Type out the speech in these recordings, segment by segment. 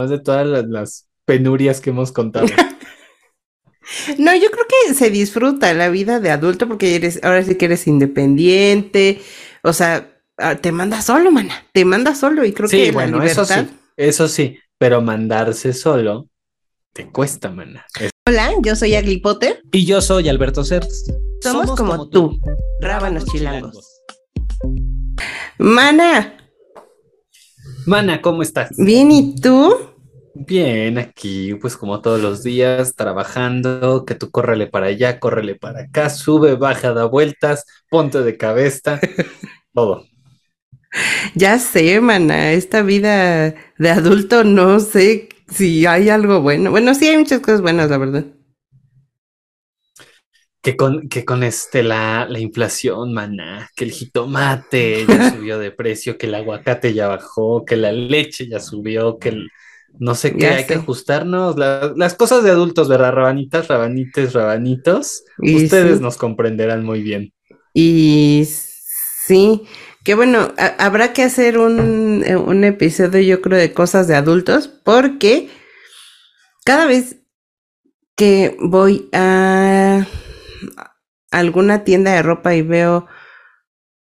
de todas las, las penurias que hemos contado. No, yo creo que se disfruta la vida de adulto porque eres, ahora sí que eres independiente, o sea, ah, te manda solo, mana, te manda solo y creo Sí, que bueno, la eso sí, eso sí, pero mandarse solo te cuesta, mana. Es- Hola, yo soy Agli Potter, Y yo soy Alberto Cerdes. somos, como, tú, rábanos chilangos. Mana, Mana, ¿cómo estás? bien, ¿y tú? Bien, aquí, pues como todos los días, trabajando, que tú córrele para allá, córrele para acá, sube, baja, da vueltas, ponte de cabeza, todo. Ya sé, mana, esta vida de adulto no sé si hay algo bueno. Bueno, sí hay muchas cosas buenas, la verdad. Que con, que con este, la, la inflación, maná, que el jitomate ya subió de precio, que el aguacate ya bajó, que la leche ya subió, que el no sé qué, Ya hay que ajustarnos. la- las cosas de adultos, ¿verdad? Rabanitas, rabanites, rabanitos. Y Ustedes sí. nos comprenderán muy bien. Y sí, que bueno, ha- habrá que hacer un, un episodio, yo creo, de cosas de adultos, porque cada vez que voy a alguna tienda de ropa y veo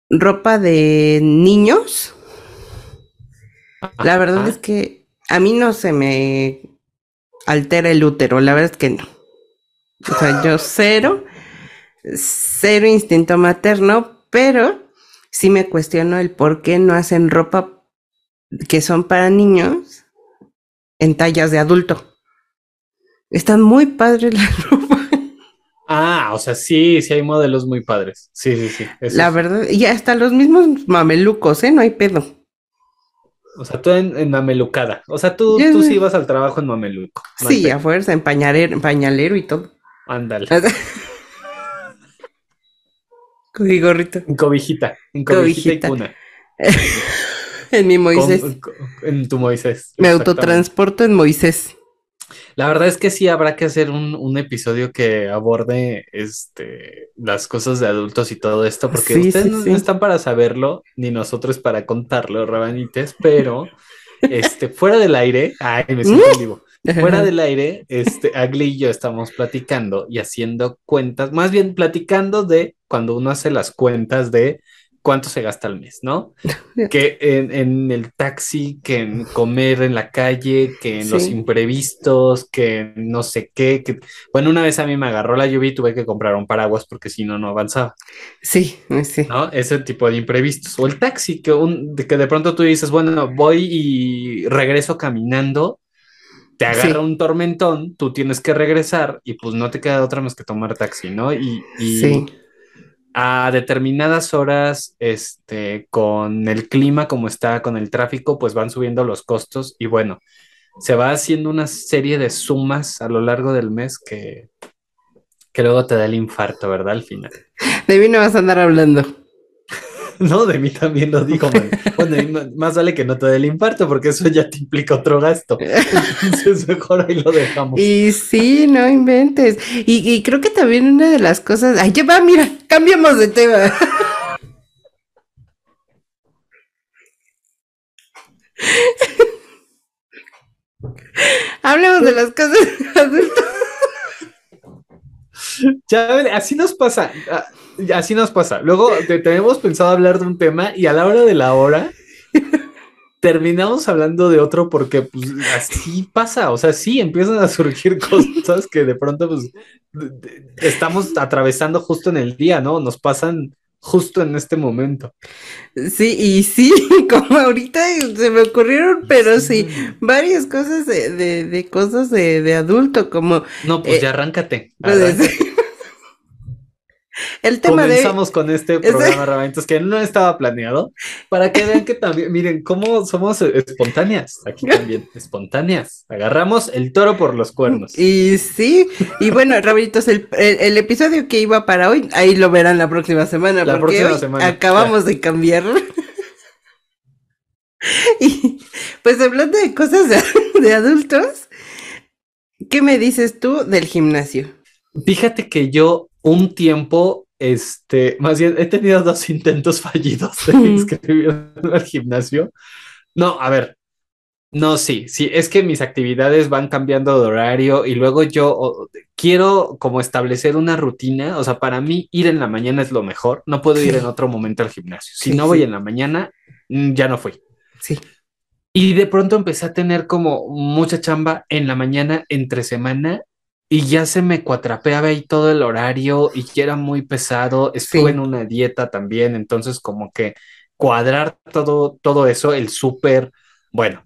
ropa de niños, la verdad Ajá. es que a mí no se me altera el útero, la verdad es que no. O sea, yo cero, cero instinto materno, pero sí me cuestiono el por qué no hacen ropa que son para niños en tallas de adulto. Están muy padres la ropa, Ah, o sea, sí, sí hay modelos muy padres. Sí, sí, sí. la verdad, y hasta los mismos mamelucos, ¿eh? No hay pedo. O sea, tú en, en mamelucada. O sea, tú, tú sí vas al trabajo en mameluco. No Sí, a fuerza, en pañalero, en pañalero y todo. Ándale. Con mi gorrito. En cobijita. En cobijita, Cobijita. y cuna. En mi Moisés. Con- en tu Moisés. me autotransporto en Moisés. La verdad es que sí habrá que hacer un, un episodio que aborde este, las cosas de adultos y todo esto, porque Sí, ustedes sí, no, sí. no están para saberlo, ni nosotros para contarlo, rabanites, pero este, fuera del aire, ay, me siento en vivo. Fuera del aire, este, Agli y yo estamos platicando y haciendo cuentas, más bien platicando de cuando uno hace las cuentas de cuánto se gasta al mes, ¿no? Que en, en el taxi, que en comer en la calle, que en los imprevistos, que no sé qué, que... Bueno, una vez a mí me agarró la lluvia y tuve que comprar un paraguas porque si no, no avanzaba, Sí, sí. ¿no? Ese tipo de imprevistos. O el taxi, que, un, de que de pronto tú dices, bueno, voy y regreso caminando, te agarra Sí. un tormentón, tú tienes que regresar y pues no te queda otra más que tomar taxi, ¿no? Y, y Sí. A determinadas horas, este, con el clima como está, con el tráfico, pues van subiendo los costos y bueno, se va haciendo una serie de sumas a lo largo del mes que, que luego te da el infarto, ¿verdad? Al final. De mí no vas a andar hablando. No, de mí también lo digo, man. Bueno, más vale que no te dé el infarto porque eso ya te implica otro gasto. Entonces mejor ahí lo dejamos. Y sí, no inventes. Y, y creo que también una de las cosas. Ay, ya va, mira, cambiamos de tema. Hablemos de las cosas adultas. Ya, así nos pasa, ah, así nos pasa. Luego te, tenemos pensado hablar de un tema y a la hora de la hora terminamos hablando de otro porque pues así pasa, o sea, sí empiezan a surgir cosas que de pronto pues estamos atravesando justo en el día, ¿no? Nos pasan justo en este momento. Sí, y sí, como ahorita se me ocurrieron, pero sí, varias cosas de, de, de cosas de, de adulto, como No, pues Eh, ya arráncate. pues, arráncate. El tema de Comenzamos con este programa, Rabanitos, que no estaba planeado, para que vean que también, miren, cómo somos espontáneas, aquí también, espontáneas. Agarramos el toro por los cuernos. Y sí, y bueno, Robertos, el, el- el episodio que iba para hoy, ahí lo verán la próxima semana, La porque próxima hoy semana, acabamos de cambiar. y pues hablando de cosas de, de adultos, ¿qué me dices tú del gimnasio? Fíjate que yo un tiempo, este, más bien he tenido dos intentos fallidos de inscribirme al gimnasio. No, a ver, No, sí, sí, es que mis actividades van cambiando de horario y luego yo quiero como establecer una rutina, o sea, para mí ir en la mañana es lo mejor, no puedo ir en otro momento al gimnasio. Si Sí, no voy sí. en la mañana, mm, ya no fui. Sí. Y de pronto empecé a tener como mucha chamba en la mañana, entre semana, y ya se me cuatrapeaba ahí todo el horario y ya era muy pesado. Estuve Sí. en una dieta también, entonces como que cuadrar todo, todo eso, el súper, bueno,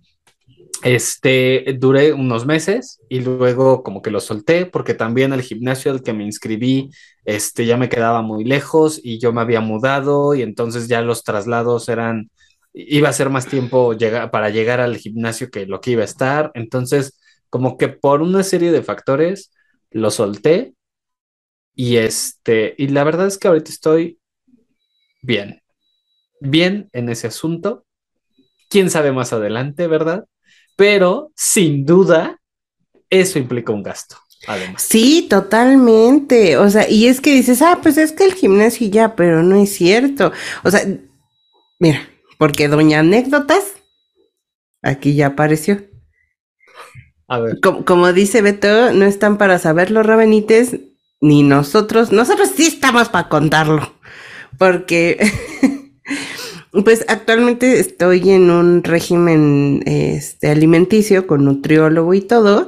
este, duré unos meses y luego como que lo solté porque también el gimnasio al que me inscribí, este, ya me quedaba muy lejos y yo me había mudado y entonces ya los traslados eran, iba a ser más tiempo llegar, para llegar al gimnasio que lo que iba a estar. Entonces, como que por una serie de factores lo solté y este, y la verdad es que ahorita estoy bien, bien en ese asunto. Quién sabe más adelante, ¿verdad? Pero sin duda, eso implica un gasto, además. Sí, totalmente. O sea, y es que dices, ah, pues es que el gimnasio ya, pero no es cierto. O sea, mira, porque Doña Anécdotas aquí ya apareció. A ver, Como, dice Beto, no están para saberlo, Rabenites, ni nosotros. Nosotros sí estamos para contarlo. Porque, pues actualmente estoy en un régimen este, alimenticio con nutriólogo y todo.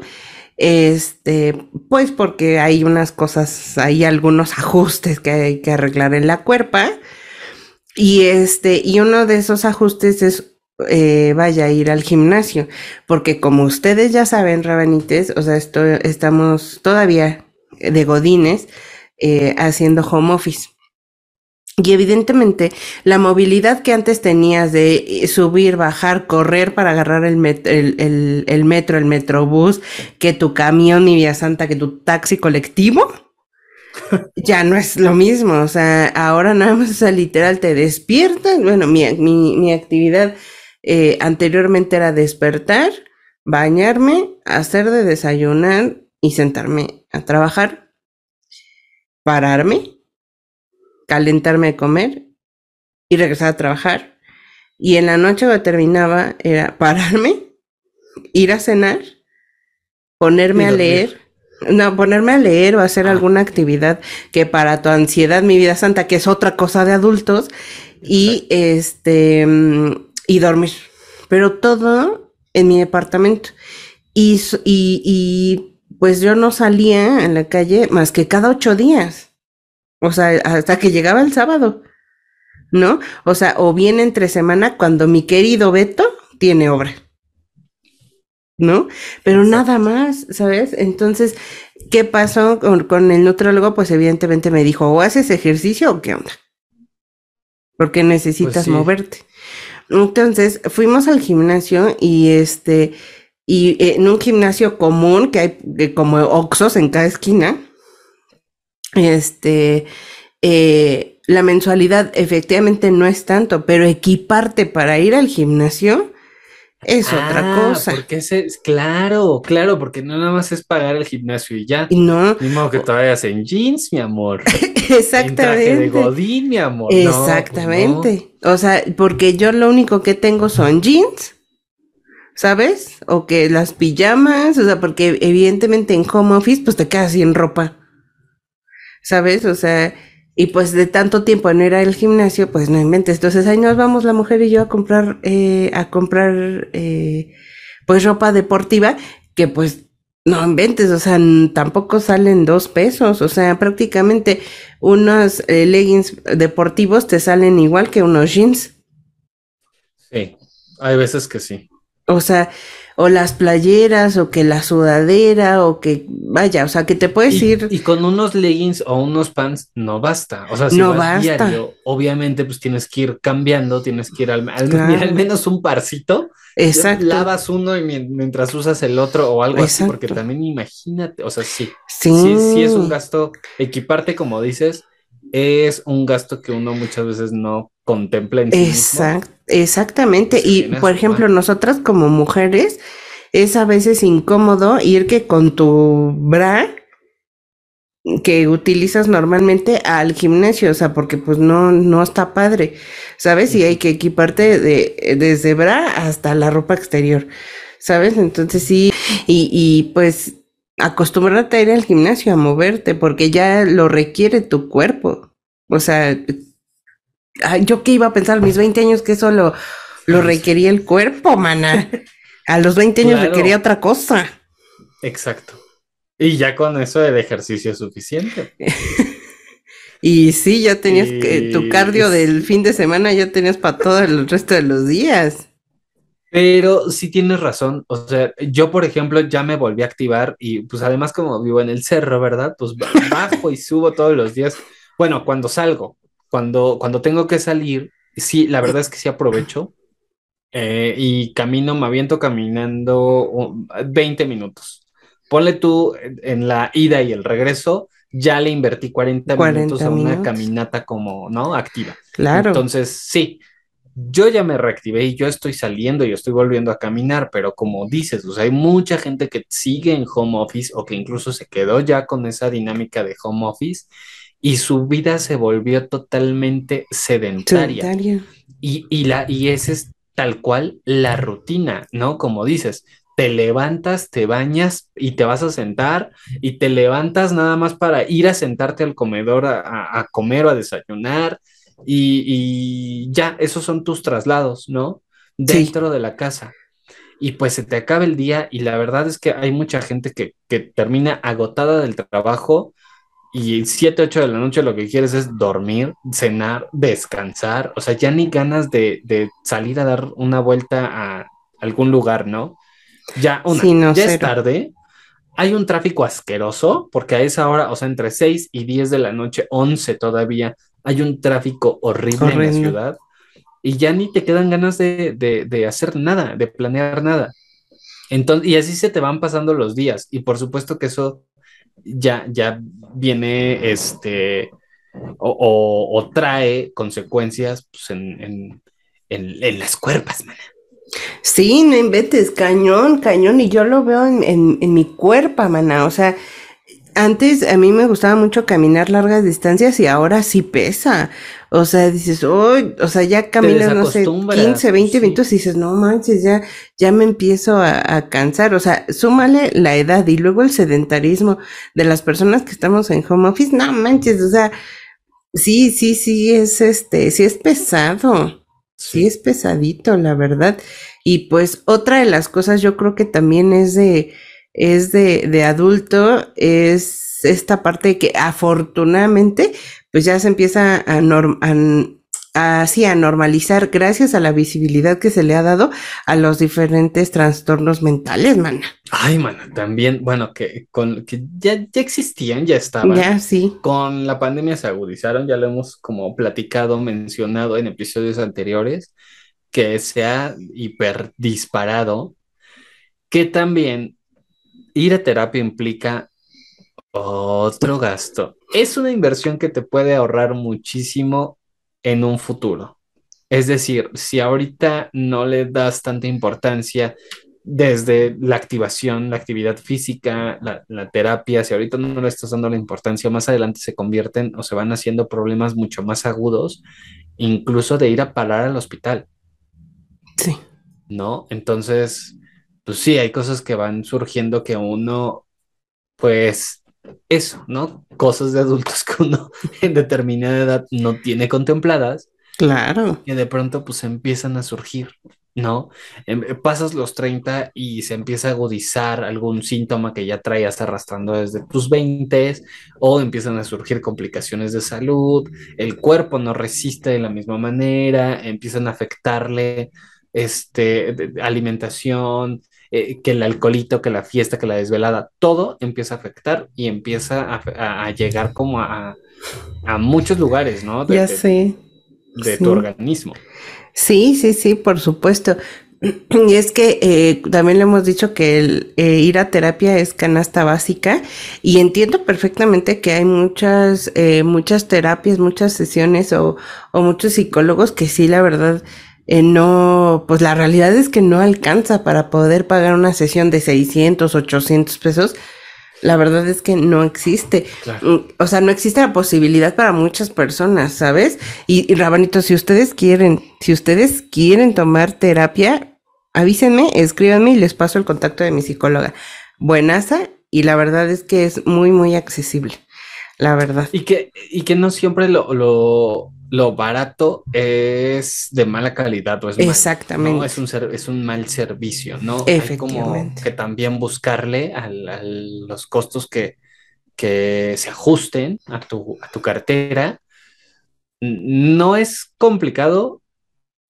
Este, pues porque hay unas cosas, hay algunos ajustes que hay que arreglar en la cuerpa. Y este, y uno de esos ajustes es eh, vaya a ir al gimnasio, porque como ustedes ya saben, Rabanites, o sea, esto, estamos todavía de godines eh, haciendo home office. Y evidentemente la movilidad que antes tenías de eh, subir, bajar, correr para agarrar el, met el, el, el metro, el metrobús, que tu camión, mi vía santa, que tu taxi colectivo, ya no es lo mismo. O sea, ahora nada más, o sea, literal te despiertas. Bueno, mi, mi, mi actividad eh, anteriormente era despertar, bañarme, hacer de desayunar y sentarme a trabajar, pararme, calentarme de comer y regresar a trabajar. Y en la noche cuando terminaba era pararme, ir a cenar, ponerme a leer. No, ponerme a leer o hacer Ah. alguna actividad que para tu ansiedad, mi vida santa, que es otra cosa de adultos, y este mm, y dormir. Pero todo en mi departamento. Y, y, y pues yo no salía en la calle más que cada ocho días. O sea, hasta que llegaba el sábado. ¿No? O sea, o bien entre semana cuando mi querido Beto tiene obra. ¿No? Pero Exacto. nada más, ¿sabes? Entonces, ¿qué pasó con, con el nutriólogo? Pues evidentemente me dijo, o haces ejercicio o qué onda. Porque necesitas Pues sí. moverte. Entonces, fuimos al gimnasio y este, y eh, en un gimnasio común que hay eh, como oxos en cada esquina, este, eh, la mensualidad efectivamente no es tanto, pero equiparte para ir al gimnasio es otra Ah, cosa. Porque ese, claro, claro, porque no nada más es pagar el gimnasio y ya. Y no, Ni modo que te vayas en jeans, mi amor. En traje de exactamente. godín, mi amor. No, pues no. Exactamente. O sea, porque yo lo único que tengo son jeans, ¿sabes? O que las pijamas, o sea, porque evidentemente en home office pues te quedas sin ropa, ¿sabes? O sea, y pues de tanto tiempo no ir al gimnasio, pues no inventes. Entonces ahí nos vamos la mujer y yo a comprar, eh, a comprar, eh, pues ropa deportiva, que pues no inventes, o sea, tampoco salen dos pesos, o sea, prácticamente unos eh, leggings deportivos te salen igual que unos jeans. Sí, hay veces que sí. O sea, o las playeras, o que la sudadera, o que, vaya, o sea, que te puedes Y, ir. y con unos leggings o unos pants no basta. O sea, si No vas basta. diario, obviamente pues tienes que ir cambiando, tienes que ir al, al- Claro. mira, al menos un parcito. Exacto. Lavas uno y mien- mientras usas el otro o algo así, porque también imagínate, o sea, sí, Sí. sí, sí es un gasto. Equiparte, como dices, es un gasto que uno muchas veces no contempla en sí mismo. Exact- exactamente. Se Y por ejemplo, nosotras como mujeres, es a veces incómodo ir que con tu bra que utilizas normalmente al gimnasio, o sea, porque pues no, no está padre, ¿sabes? Y hay que equiparte de, desde bra hasta la ropa exterior. ¿sabes? Entonces sí, y, y pues acostumbrarte a ir al gimnasio, a moverte, porque ya lo requiere tu cuerpo. O sea, yo que iba a pensar a mis 20 años que eso lo, lo requería el cuerpo, mana. A los 20 años requería otra cosa. Exacto. Y ya con eso el ejercicio es suficiente. y sí, ya tenías que, tu cardio del fin de semana ya tenías para todo el resto de los días. Pero sí tienes razón, o sea, yo por ejemplo ya me volví a activar y pues además como vivo en el cerro, ¿verdad? Pues bajo y subo todos los días. Bueno, cuando salgo, cuando, cuando tengo que salir, sí, la verdad es que sí aprovecho eh, y camino, me aviento caminando 20 minutos. Ponle tú en la ida y el regreso, ya le invertí 40, minutos a una caminata como, ¿no? Activa. Claro. Entonces, sí, yo ya me reactivé y yo estoy saliendo y estoy volviendo a caminar, pero como dices, o sea, hay mucha gente que sigue en home office o que incluso se quedó ya con esa dinámica de home office y su vida se volvió totalmente sedentaria. sedentaria. Y, y, la, y ese es tal cual la rutina, ¿no? Como dices, te levantas, te bañas y te vas a sentar y te levantas nada más para ir a sentarte al comedor a, comer o a desayunar y, ya, esos son tus traslados, ¿no? Dentro de la casa. Y pues se te acaba el día y la verdad es que hay mucha gente que, que termina agotada del trabajo y 7, 8 de la noche lo que quieres es dormir, cenar, descansar, o sea, ya ni ganas de, de salir a dar una vuelta a algún lugar, ¿no? Ya, una, ya es tarde, hay un tráfico asqueroso, porque a esa hora, o sea, entre 6 y 10 de la noche, 11 todavía, hay un tráfico horrible en la ciudad y ya ni te quedan ganas de, de, de hacer nada, de planear nada. Entonces, y así se te van pasando los días. Y por supuesto que eso ya, ya viene este o, trae consecuencias pues, en, las cuerpas, man. Sí, no inventes, cañón, cañón, y yo lo veo en, mi cuerpo, mana. O sea, antes a mí me gustaba mucho caminar largas distancias y ahora sí pesa. O sea, dices, oh, o sea, ya caminas, no sé, 15, 20 minutos y dices, no manches, ya, ya me empiezo a, cansar. O sea, súmale la edad y luego el sedentarismo de las personas que estamos en home office, no manches, o sea, sí, sí, sí, es este, sí es pesado. Sí, es pesadito, la verdad. Y pues otra de las cosas yo creo que también es de, es de, de adulto, es esta parte que afortunadamente pues ya se empieza a, así a normalizar gracias a la visibilidad que se le ha dado a los diferentes trastornos mentales, mana. Ay, mana, también, bueno, que con que ya, ya existían, ya estaban. Ya, sí. Con la pandemia se agudizaron, ya lo hemos como platicado, mencionado en episodios anteriores, que se ha hiper disparado, que también ir a terapia implica otro gasto. Es una inversión que te puede ahorrar muchísimo en un futuro. Es decir, si ahorita no le das tanta importancia desde la activación, la actividad física, la, terapia, si ahorita no le estás dando la importancia, más adelante se convierten o se van haciendo problemas mucho más agudos, incluso de ir a parar al hospital. Sí. ¿No? Entonces, pues sí, hay cosas que van surgiendo que uno, pues, eso, ¿no? Cosas de adultos que uno en determinada edad no tiene contempladas. Claro. Que de pronto pues empiezan a surgir, ¿no? Em, pasas los 30 y se empieza a agudizar algún síntoma que ya traías arrastrando desde tus 20 o empiezan a surgir complicaciones de salud, el cuerpo no resiste de la misma manera, empiezan a afectarle este, alimentación, eh, que el alcoholito, que la fiesta, que la desvelada, todo empieza a afectar y empieza a, llegar como a, muchos lugares, ¿no? ya sé. De, tu organismo. Sí, sí, sí, por supuesto. Y es que eh, también le hemos dicho que el eh, ir a terapia es canasta básica y entiendo perfectamente que hay muchas, muchas terapias, muchas sesiones o, o muchos psicólogos que sí, la verdad, eh, no, pues la realidad es que no alcanza para poder pagar una sesión de 600, 800 pesos. La verdad es que no existe. Mm, o sea, no existe la posibilidad para muchas personas, ¿sabes? Y, Rabanito, si ustedes quieren, si ustedes quieren tomar terapia, avísenme, escríbanme y les paso el contacto de mi psicóloga. Buenaza y la verdad es que es muy, muy accesible, la verdad. Y que, y que no siempre lo, lo, lo barato es de mala calidad o es mal, Exactamente. ¿no? Es un, es un mal servicio, ¿no? Hay como Efectivamente. que también buscarle a los costos que, que se ajusten a tu, a tu cartera. No es complicado,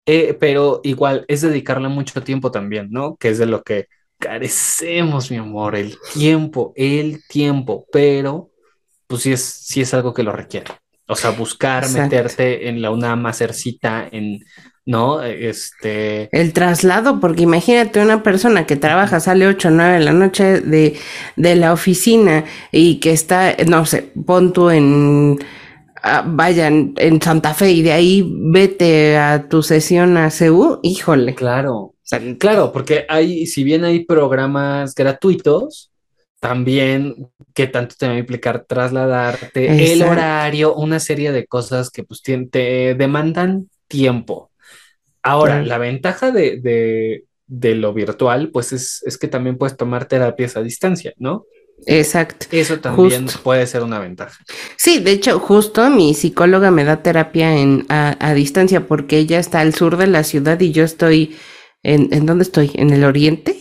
eh, pero igual es dedicarle mucho tiempo también, ¿no? Que es de lo que carecemos, mi amor, el tiempo, el tiempo, pero pues sí es, sí es algo que lo requiere. O sea, buscar Exacto. meterte en la UNAM, hacer cita en, ¿no? Este, El traslado, porque imagínate una persona que trabaja, sale 8 o 9 de la noche de, de la oficina y que está, no sé, pon tú en, ah, vayan, en Santa Fe y de ahí vete a tu sesión a CEU, híjole. claro, claro, porque hay, si bien hay programas gratuitos, también qué tanto te va a implicar trasladarte, el horario, una serie de cosas que pues te demandan tiempo. Ahora, Claro. la ventaja de, de, de lo virtual, pues es, es que también puedes tomar terapias a distancia, ¿no? Exacto. Eso también Justo. puede ser una ventaja. Sí, de hecho, justo mi psicóloga me da terapia en, a, a distancia porque ella está al sur de la ciudad y yo estoy en, ¿en dónde estoy? ¿En el oriente?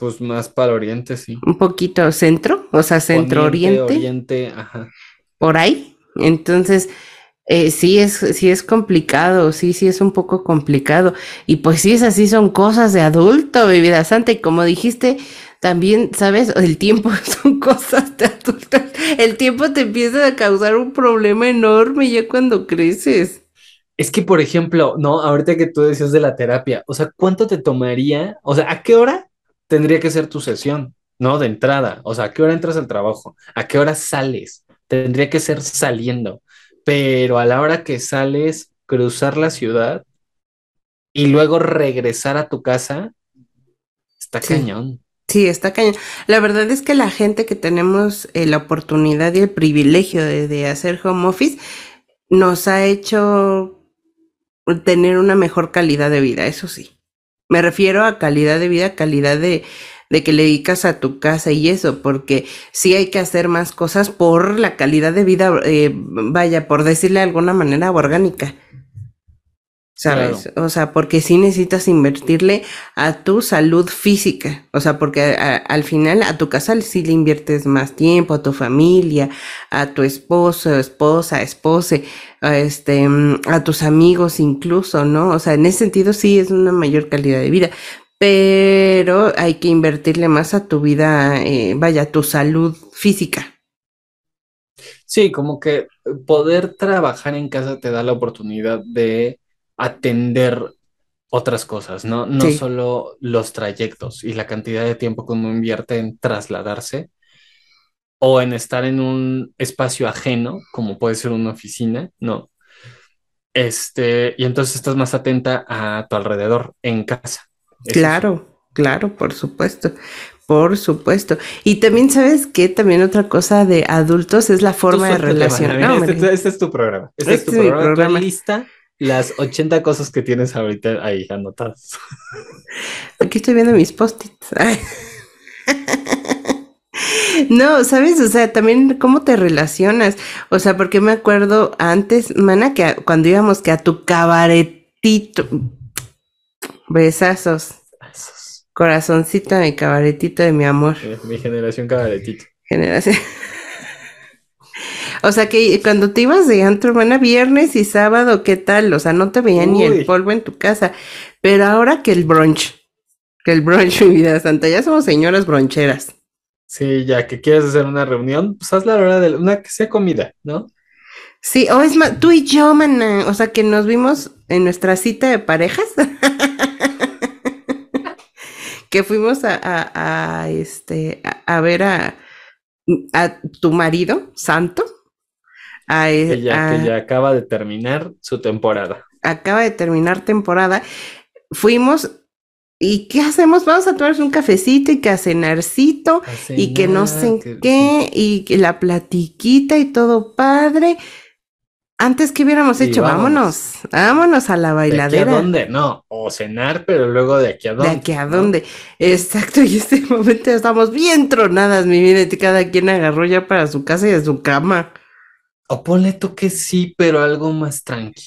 Pues más para oriente, sí. Un poquito centro, o sea, centro Poniente, oriente. oriente, ajá. por ahí. Entonces, eh, sí es, sí es complicado, sí, sí es un poco complicado. Y pues sí, esas sí son cosas de adulto, mi vida santa. Y como dijiste, también, ¿sabes? El tiempo son cosas de adulto. El tiempo te empieza a causar un problema enorme ya cuando creces. Es que, por ejemplo, no, ahorita que tú decías de la terapia, o sea, ¿cuánto te tomaría? O sea, ¿a qué hora tendría que ser tu sesión? ¿No? De entrada, o sea, ¿a qué hora entras al trabajo? ¿A qué hora sales? Tendría que ser saliendo, pero a la hora que sales, cruzar la ciudad y luego regresar a tu casa, está Sí. cañón. Sí, está cañón. La verdad es que la gente que tenemos eh, la oportunidad y el privilegio de, de hacer home office nos ha hecho tener una mejor calidad de vida, eso sí. Me refiero a calidad de vida, calidad de, de que le dedicas a tu casa y eso, porque sí hay que hacer más cosas por la calidad de vida, eh, vaya, por decirle de alguna manera orgánica. ¿Sabes? O sea, porque sí necesitas invertirle a tu salud física. O sea, porque a- a- al final a tu casa sí le inviertes más tiempo, a tu familia, a tu esposo, esposa, espose, a este, a tus amigos incluso, ¿no? O sea, en ese sentido sí es una mayor calidad de vida. Pero hay que invertirle más a tu vida, eh, vaya, a tu salud física. Sí, como que poder trabajar en casa te da la oportunidad de atender otras cosas, ¿no? No Sí. solo los trayectos y la cantidad de tiempo que uno invierte en trasladarse o en estar en un espacio ajeno, como puede ser una oficina, ¿no? Este, y entonces estás más atenta a tu alrededor en casa. Eso sí. Claro, claro, por supuesto, por supuesto. Y también sabes que también otra cosa de adultos es la forma de relacionar. No, este, este es tu programa. Este, es tu Este es mi programa. Programa. lista las 80 cosas que tienes ahorita ahí anotadas. Aquí estoy viendo mis post-its. No, ¿sabes? O sea, también cómo te relacionas. O sea, porque me acuerdo antes, mana, que a- cuando íbamos que a tu cabaretito, besazos, Esos. corazoncito de mi cabaretito de mi amor. Mi generación cabaretito. Generación. O sea que cuando te ibas de antro, hermana, viernes y sábado, ¿qué tal? O sea, no te veía ni el polvo en tu casa. Pero ahora que el brunch, que el brunch, mi vida santa, ya somos señoras broncheras. Sí, ya que quieres hacer una reunión, pues hazla a la hora de una que sea comida, ¿no? Sí, o es más, tú y yo, mana, o sea que nos vimos en nuestra cita de parejas. que fuimos a, a- a, este, a, a ver a, a tu marido, Santo. A, Que ya, a- que ya acaba de terminar su temporada. acaba de terminar temporada, fuimos y ¿qué hacemos? Vamos a tomarnos un cafecito y que a cenarcito A y que no sé qué y que la platiquita y todo padre. Antes que hubiéramos hecho, vámonos, vámonos a la ¿De aquí a bailadera. dónde? No, o cenar, pero luego de aquí a ¿De dónde. aquí a ¿no? dónde? Exacto, y este momento estamos bien tronadas, mi vida, y cada quien agarró ya para su casa y a su cama. O ponle tú que sí, pero algo más tranqui.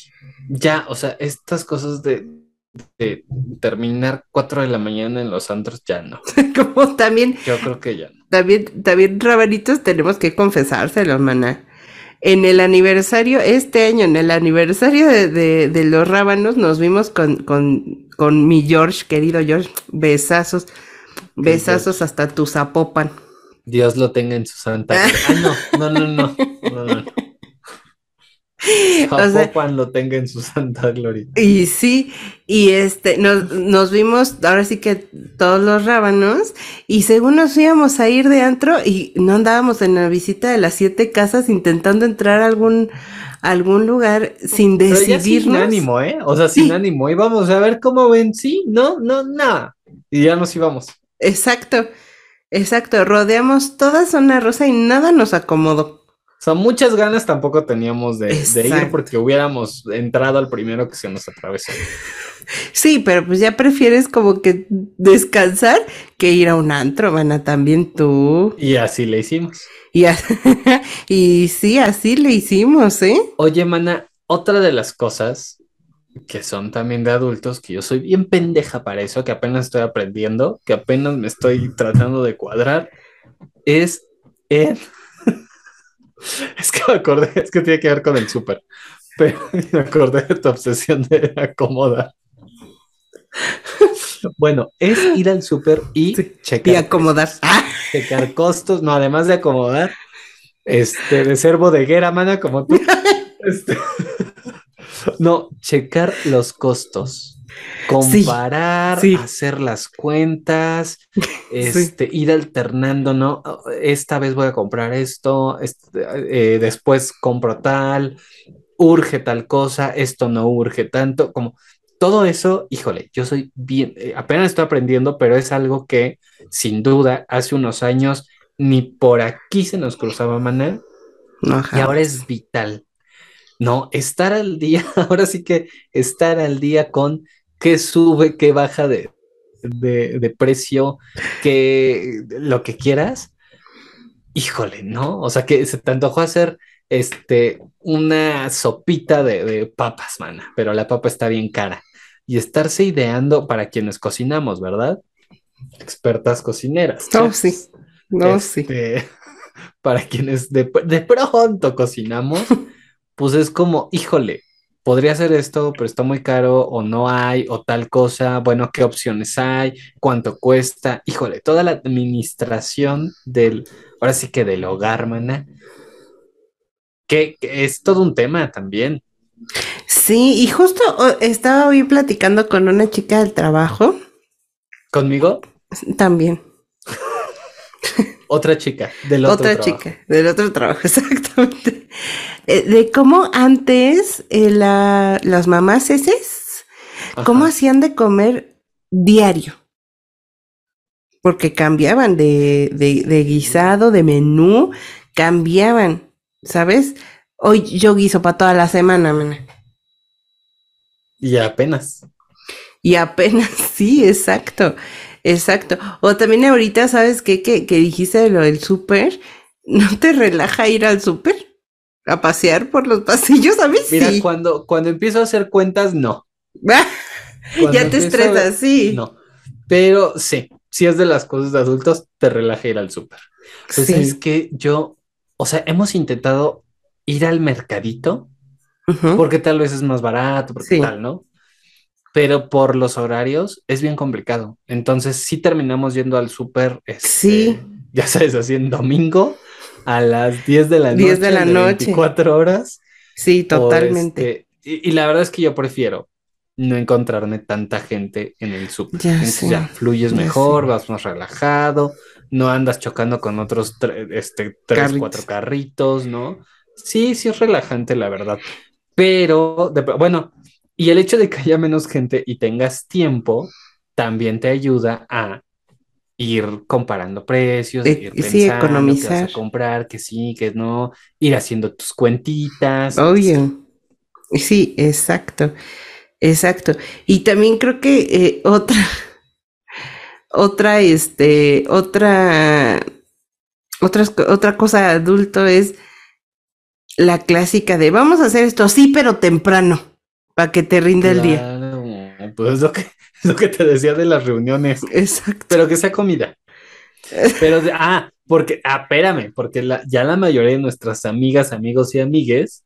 Ya, o sea, estas cosas de, de terminar 4 de la mañana en los antros, ya no. Como también, Yo creo que ya no. también, también, rabanitos, tenemos que confesárselo, maná. En el aniversario, este año, en el aniversario de, de- de los rábanos, nos vimos con, con, con mi George, querido George, besazos, besazos hasta tu zapopan. Dios lo tenga en su santa. Ah, no, no, no, no. no, no. O sea- Zapopan lo tenga en su santa gloria. Y sí, y este, nos, nos vimos ahora sí que todos los rábanos, y según nos íbamos a ir de antro, y no andábamos en la visita de las siete casas intentando entrar a algún, a algún lugar sin ya sin decidirnos. ánimo, ¿eh? O sea, sin Sí. ánimo. Íbamos a ver cómo ven. Sí, no, no, nada. Y ya nos íbamos. Exacto, exacto. Rodeamos toda zona rosa y nada nos acomodó. O sea, muchas ganas tampoco teníamos de, de ir porque hubiéramos entrado al primero que se nos atravesó. Sí, pero pues ya prefieres como que descansar que ir a un antro, mana, también tú. Y así le hicimos. Y, y sí, así le hicimos, ¿eh? Oye, mana, otra de las cosas que son también de adultos, que yo soy bien pendeja para eso, que apenas estoy aprendiendo, que apenas me estoy tratando de cuadrar, es en... Es que me acordé, es que tiene que ver con el súper, pero me acordé de tu obsesión de acomodar. Bueno, es ir al súper y Sí, checar Y acomodar. Ah, checar costos, no, además de acomodar, este, de ser bodeguera, mana, como tú. Este, no, checar los costos, comparar, sí. hacer las cuentas, este, ir alternando, ¿no? Esta vez voy a comprar esto, este, eh, después compro tal, urge tal cosa, esto no urge tanto, como todo eso, híjole, yo soy bien, eh, apenas estoy aprendiendo, pero es algo que sin duda hace unos años ni por aquí se nos cruzaba maná y ahora es vital. No, estar al día, ahora sí que estar al día con qué sube, qué baja de, de, de precio, que lo que quieras. Híjole, ¿no? O sea que se te antojó hacer este una sopita de, de papas, mana, pero la papa está bien cara. Y estarse ideando para quienes cocinamos, ¿verdad? Expertas cocineras. No, sí. No, sí. Este, Para quienes de, de pronto cocinamos, pues es como, híjole, podría hacer esto, pero está muy caro, o no hay, o tal cosa. Bueno, ¿qué opciones hay? ¿Cuánto cuesta? Híjole, toda la administración del, ahora sí que del hogar, mana, que, que es todo un tema también. Sí, y justo oh, estaba hoy platicando con una chica del trabajo Conmigo, también. otra chica del otro Otra trabajo. chica del otro trabajo, exactamente. Eh, de cómo antes eh, la- las mamás eses, cómo hacían de comer diario. Porque cambiaban de, de, de guisado, de menú, cambiaban, ¿sabes? Hoy yo guiso para toda la semana, mana. Y apenas. Y apenas, sí, exacto, exacto. O también ahorita, ¿sabes qué? Que, que dijiste de lo del súper, ¿no te relaja ir al súper? A pasear por los pasillos, a mí Mira, sí. cuando, cuando empiezo a hacer cuentas, no. Ya te a estresas, sí. No, pero sí, si es de las cosas de adultos, te relaja ir al súper. Pues Sí. es que yo, o sea, hemos intentado ir al mercadito porque tal vez es más barato, porque Sí. tal, ¿no? Pero por los horarios es bien complicado. Entonces sí terminamos yendo al súper, este, Sí. ya sabes, así en domingo a las 10 de la noche. 10 de la noche. 24 horas. Sí, totalmente. este, y, y la verdad es que yo prefiero no encontrarme tanta gente en el súper. Ya ya fluyes ya mejor, vas más relajado, no andas chocando con otros tre- este, tres, Carritos. cuatro carritos, ¿no? Sí, sí es relajante, la verdad. Pero, de- bueno, y el hecho de que haya menos gente y tengas tiempo, también te ayuda a ir comparando precios, E- ir sí, pensando vas economizar. a comprar, que sí, que no, ir haciendo tus cuentitas. Oye, Sí, exacto, exacto. Y también creo que eh, otra, otra, este, otra, otra, otra cosa adulto es la clásica de vamos a hacer esto, sí, pero temprano, para que te rinda el día. Pues es lo que, lo que te decía de las reuniones, Exacto. pero que sea comida. Pero, ah, porque, ah, espérame, porque la- ya la mayoría de nuestras amigas, amigos y amigues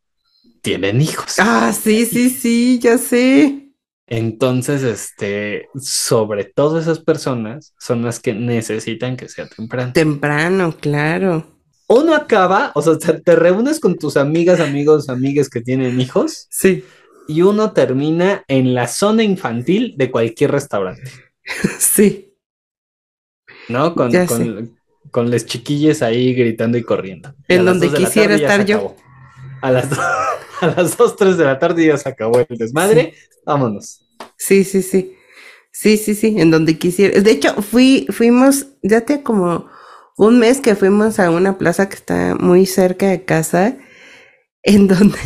tienen hijos. Ah, sí, sí, sí, ya sé. Entonces, este, sobre todo esas personas son las que necesitan que sea temprano. Temprano, claro. Uno acaba, o sea, te, te reúnes con tus amigas, amigos, amigues que tienen hijos Sí, y uno termina en la zona infantil de cualquier restaurante, sí. ¿no? Con, con, con las chiquillas ahí gritando y corriendo. En donde quisiera estar yo. acabó. A las, a las 2, 3 de la tarde ya se acabó el desmadre. Vámonos. Sí, sí, sí. Sí, sí, sí, en donde quisiera. De hecho, fui, fuimos, ya te como un mes que fuimos a una plaza que está muy cerca de casa, en donde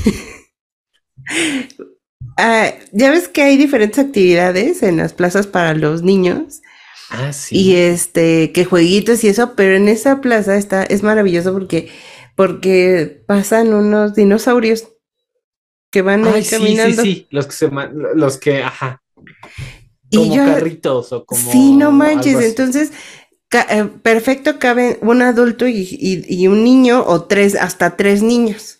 Ah, ya ves que hay diferentes actividades en las plazas para los niños Ah, sí. y este, que jueguitos y eso, pero en esa plaza está, es maravilloso porque, porque pasan unos dinosaurios que van ahí Ay, sí, sí, caminando. sí. Los que se los que, ajá, Y como yo- carritos o como. Sí, no manches. Entonces, ca- eh, perfecto caben un adulto y, y- y un niño o tres, hasta tres niños.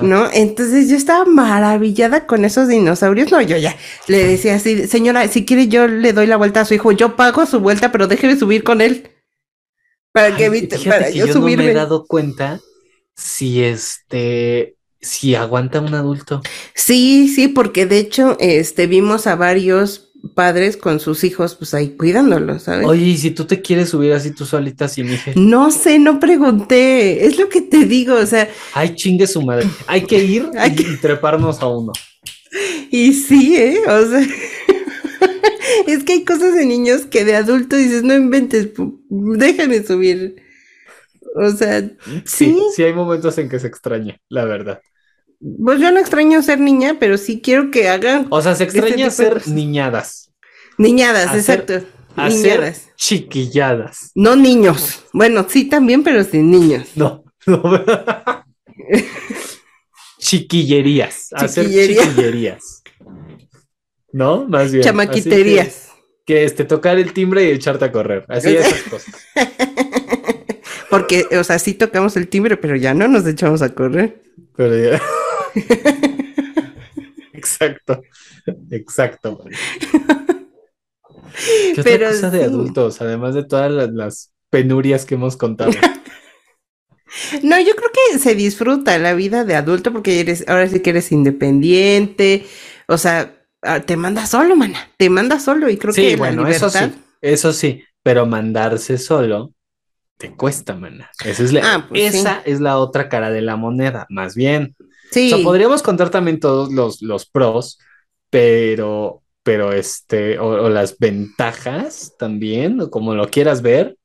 ¿No? Entonces yo estaba maravillada con esos dinosaurios. No, yo ya le decía así, señora, si quiere yo le doy la vuelta a su hijo, yo pago su vuelta, pero déjeme subir con él. Para que evite, para que yo yo no me he subirme. dado cuenta si este, si aguanta un adulto. Sí, sí, porque de hecho, este, vimos a varios padres con sus hijos, pues ahí cuidándolos, ¿sabes? Oye, y si tú te quieres subir así tú solita sin hija, No sé, no pregunté, es lo que te digo, o sea, ay, chingue su madre. Hay que ir Hay y, que- treparnos a uno. y sí, ¿eh? O sea, es que hay cosas de niños que de adulto dices, no inventes, déjame subir. O sea, Sí, sí, sí hay momentos en que se extraña, la verdad. Pues yo no extraño ser niña, pero sí quiero que hagan O sea, se Ese extraña de ser niñadas, niñadas, hacer- exacto, hacer niñadas, chiquilladas. no niños. Bueno, sí también, pero sin niños. No, no. Chiquillerías, hacer Chiquillería. chiquillerías. ¿No? Más bien. Chamaquiterías. que, que este, tocar el timbre y echarte a correr. Así esas cosas. Porque, o sea, sí tocamos el timbre, pero ya no nos echamos a correr. Pero ya- Exacto. Exacto. ¿Qué otra Pero cosa de adultos? Además de todas las, las penurias que hemos contado. No, yo creo que se disfruta la vida de adulto porque eres, ahora sí que eres independiente, o sea, ah, te manda solo, mana, te manda solo y creo Sí, que bueno, la eso libertad. sí, eso sí, pero mandarse solo te cuesta, mana. Esa es la, Ah, pues sí. es la otra cara de la moneda, más bien. Sí, O sea, podríamos contar también todos los, los pros, pero, pero este, o, o las ventajas también, o como lo quieras ver.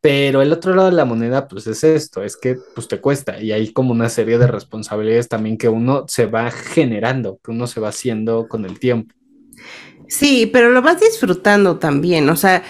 Pero el otro lado de la moneda, pues es esto, es que pues te cuesta y hay como una serie de responsabilidades también que uno se va generando, que uno se va haciendo con el tiempo. Sí, pero lo vas disfrutando también, o sea,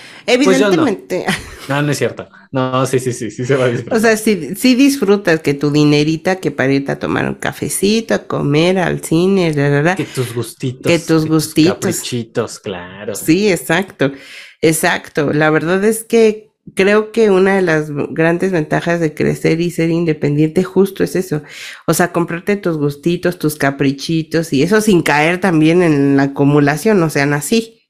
Pues no. evidentemente, No, no es cierto. No, sí, sí, sí, sí se va a disfrutar. o sea, sí, sí disfrutas que tu dinerita, que para irte a tomar un cafecito, a comer, al cine, la, la, la. Que tus gustitos. Que tus gustitos. caprichitos, claro. Sí, exacto, exacto. La verdad es que creo que una de las grandes ventajas de crecer y ser independiente justo es eso. O sea, comprarte tus gustitos, tus caprichitos y eso sin caer también en la acumulación, no sean así.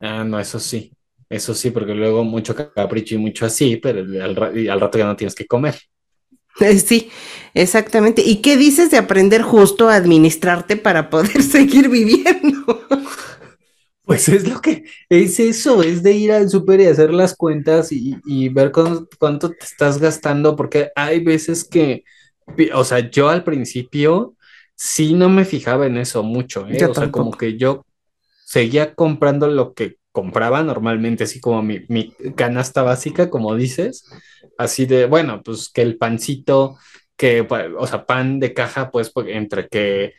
Ah, no, eso sí. Eso sí, porque luego mucho capricho y mucho así, pero al, al rato ya no tienes que comer. Sí, exactamente. ¿Y qué dices de aprender justo a administrarte para poder seguir viviendo? Pues es lo que es eso, es de ir al súper y hacer las cuentas y, y ver cuán- cuánto te estás gastando, porque hay veces que, o sea, yo al principio sí no me fijaba en eso mucho, ¿eh? O sea, como que yo seguía comprando lo que compraba normalmente, así como mi, mi canasta básica, como dices, así de, bueno, pues que el pancito, que, o sea, pan de caja, pues, pues, entre que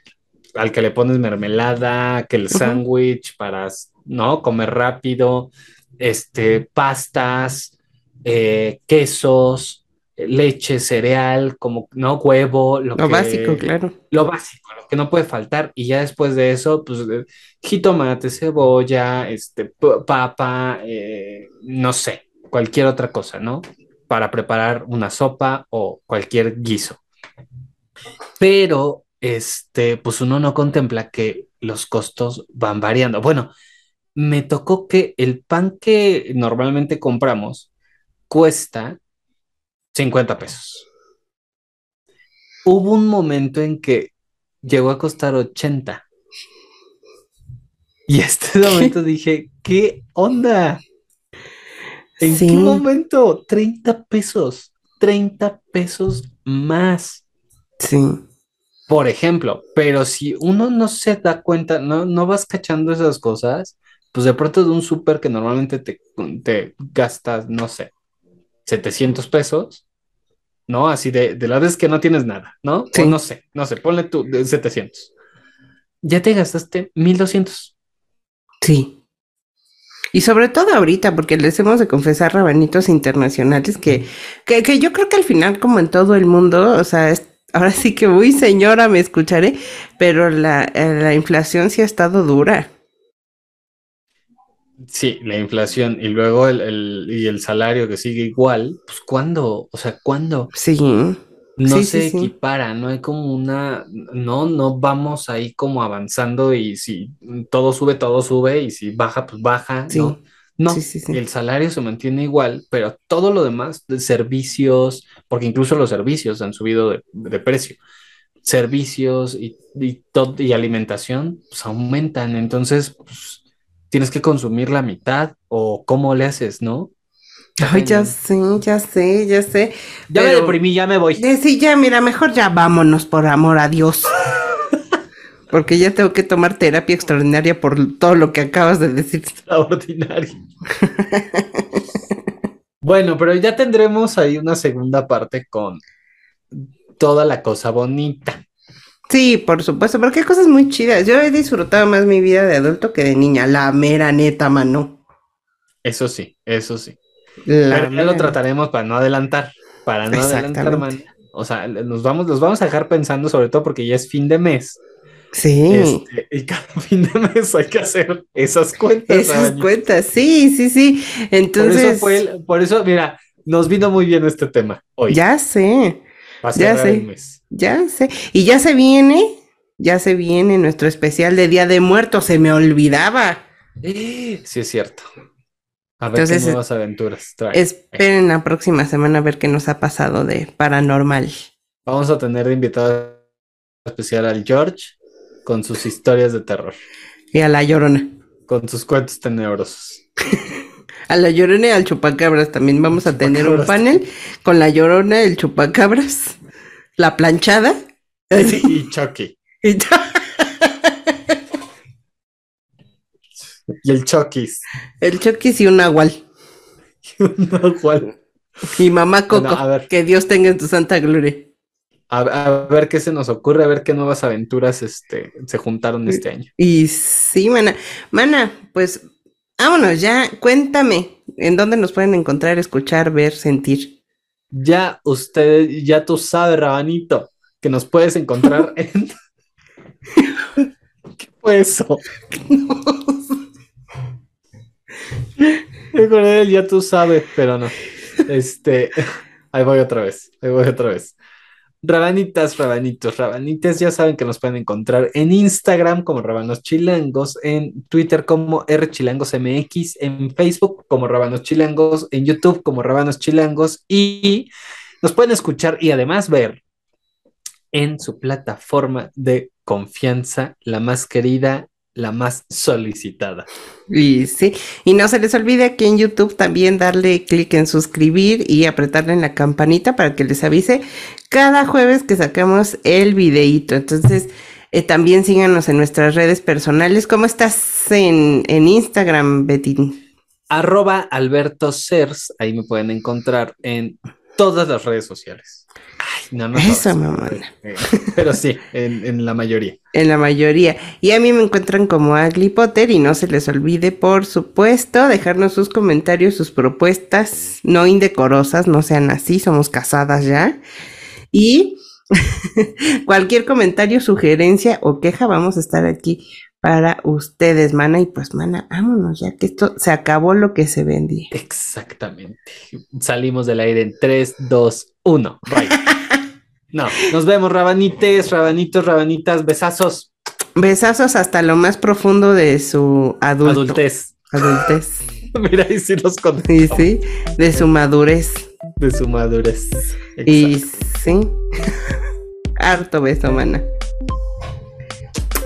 al que le pones mermelada, que el sándwich para, ¿no? Comer rápido, este, pastas, eh, quesos, leche, cereal, como, ¿no? Huevo, lo Lo que, básico, claro. lo básico, lo que no puede faltar. Y ya después de eso, pues, eh, jitomate, cebolla, este, papa, eh, no sé, cualquier otra cosa, ¿no? Para preparar una sopa o cualquier guiso. Pero, este, pues uno no contempla que los costos van variando. Bueno, me tocó que el pan que normalmente compramos cuesta 50 pesos. Hubo un momento en que llegó a costar 80. Y este momento dije, ¿qué onda? ¿En Sí. qué momento? 30 pesos, 30 pesos más, Sí. Por ejemplo. Pero si uno no se da cuenta, no, no vas cachando esas cosas, pues de pronto de un súper que normalmente te, te gastas, no sé, 700 pesos, ¿no? Así de, de la vez que no tienes nada, ¿no? Sí. O no sé, no sé, ponle tú de 700. Ya te gastaste 1200. Sí. Y sobre todo ahorita, porque les hemos de confesar rabanitos internacionales que, que, que yo creo que al final, como en todo el mundo, o sea, es- ahora sí que, uy, señora, me escucharé, pero la, eh, la inflación sí ha estado dura. Sí, la inflación y luego el, el- y el salario que sigue igual, pues ¿cuándo? O sea, ¿cuándo? Sí. No Sí, se sí, sí. equipara, no hay como una, no, no vamos ahí como avanzando y si todo sube, todo sube y si baja, pues baja, Sí. ¿no? No, Sí, sí, sí. el salario se mantiene igual, pero todo lo demás, de servicios, porque incluso los servicios han subido de, de precio, servicios y, y, y alimentación, pues aumentan, entonces, pues, tienes que consumir la mitad o cómo le haces, ¿no? Ay, ya cañón. sé, ya sé, ya sé. Ya me deprimí, ya me voy. Sí, ya, mira, mejor ya vámonos, por amor a Dios. Porque ya tengo que tomar terapia extraordinaria por todo lo que acabas de decir. extraordinario. Bueno, pero ya tendremos ahí una segunda parte con toda la cosa bonita. Sí, por supuesto, pero qué cosas muy chidas. Yo he disfrutado más mi vida de adulto que de niña, la mera neta, mano. Eso sí, eso sí. La Pero ya lo trataremos para no adelantar, para no adelantar. O sea, nos vamos, los vamos a dejar pensando, sobre todo porque ya es fin de mes. Sí, Este, y cada fin de mes hay que hacer esas cuentas. esas cuentas, sí, sí, sí. Por Entonces, eso fue, el- por eso, mira, nos vino muy bien este tema hoy. ya sé, ya sé. ya sé. Y ya se viene, ya se viene nuestro especial de Día de Muertos, se me olvidaba. Sí, es cierto. A ver Entonces, qué nuevas aventuras trae. Esperen la próxima semana a ver qué nos ha pasado de paranormal. Vamos a tener de invitado especial al George con sus historias de terror, Y a la llorona. con sus cuentos tenebrosos. A la llorona y al chupacabras también vamos a tener un panel con la llorona, el chupacabras, la planchada. Y Chucky. Y Y el Chucky's. el choquis y un nahual. No, ¿cuál? Y mamá Coco, Bueno, a ver. que Dios tenga en tu santa gloria. A, a ver qué se nos ocurre, a ver qué nuevas aventuras este, se juntaron este año. Y sí, mana. Mana, pues vámonos ya. Cuéntame en dónde nos pueden encontrar, escuchar, ver, sentir. Ya usted, ya tú sabes, Rabanito, que nos puedes encontrar en... ¿Qué fue eso? Del ya tú sabes, pero no. Este, ahí voy otra vez, ahí voy otra vez. Rabanitas, rabanitos, rabanites, ya saben que nos pueden encontrar en Instagram como Rabanos Chilangos, en Twitter como RChilangosMX, en Facebook como Rabanos Chilangos, en YouTube como Rabanos Chilangos y nos pueden escuchar y además ver en su plataforma de confianza, la más querida, la más solicitada. Y sí, y no se les olvide aquí en YouTube también darle clic en suscribir y apretarle en la campanita para que les avise cada jueves que sacamos el videíto. Entonces, eh, también síganos en nuestras redes personales. ¿Cómo estás en, en Instagram, Betty? Arroba Alberto Cers, ahí me pueden encontrar en todas las redes sociales. Ay, No, no Eso, mamona. eh, Pero sí, en, en la mayoría. En la mayoría. Y a mí me encuentran como Agli Potter y no se les olvide, por supuesto, dejarnos sus comentarios, sus propuestas, no indecorosas, no sean así, somos casadas ya. Y cualquier comentario, sugerencia o queja, vamos a estar aquí para ustedes, mana. Y pues, mana, vámonos, ya que esto se acabó lo que se vendía. Exactamente. Salimos del aire en 3, 2, 1. Bye. No, nos vemos, rabanites, rabanitos, rabanitas, besazos, Besazos hasta lo más profundo de su adulto, adultez. adultez. Mira, ahí sí los conté Sí, sí, de su madurez. De su madurez. Y sí, harto beso, mana.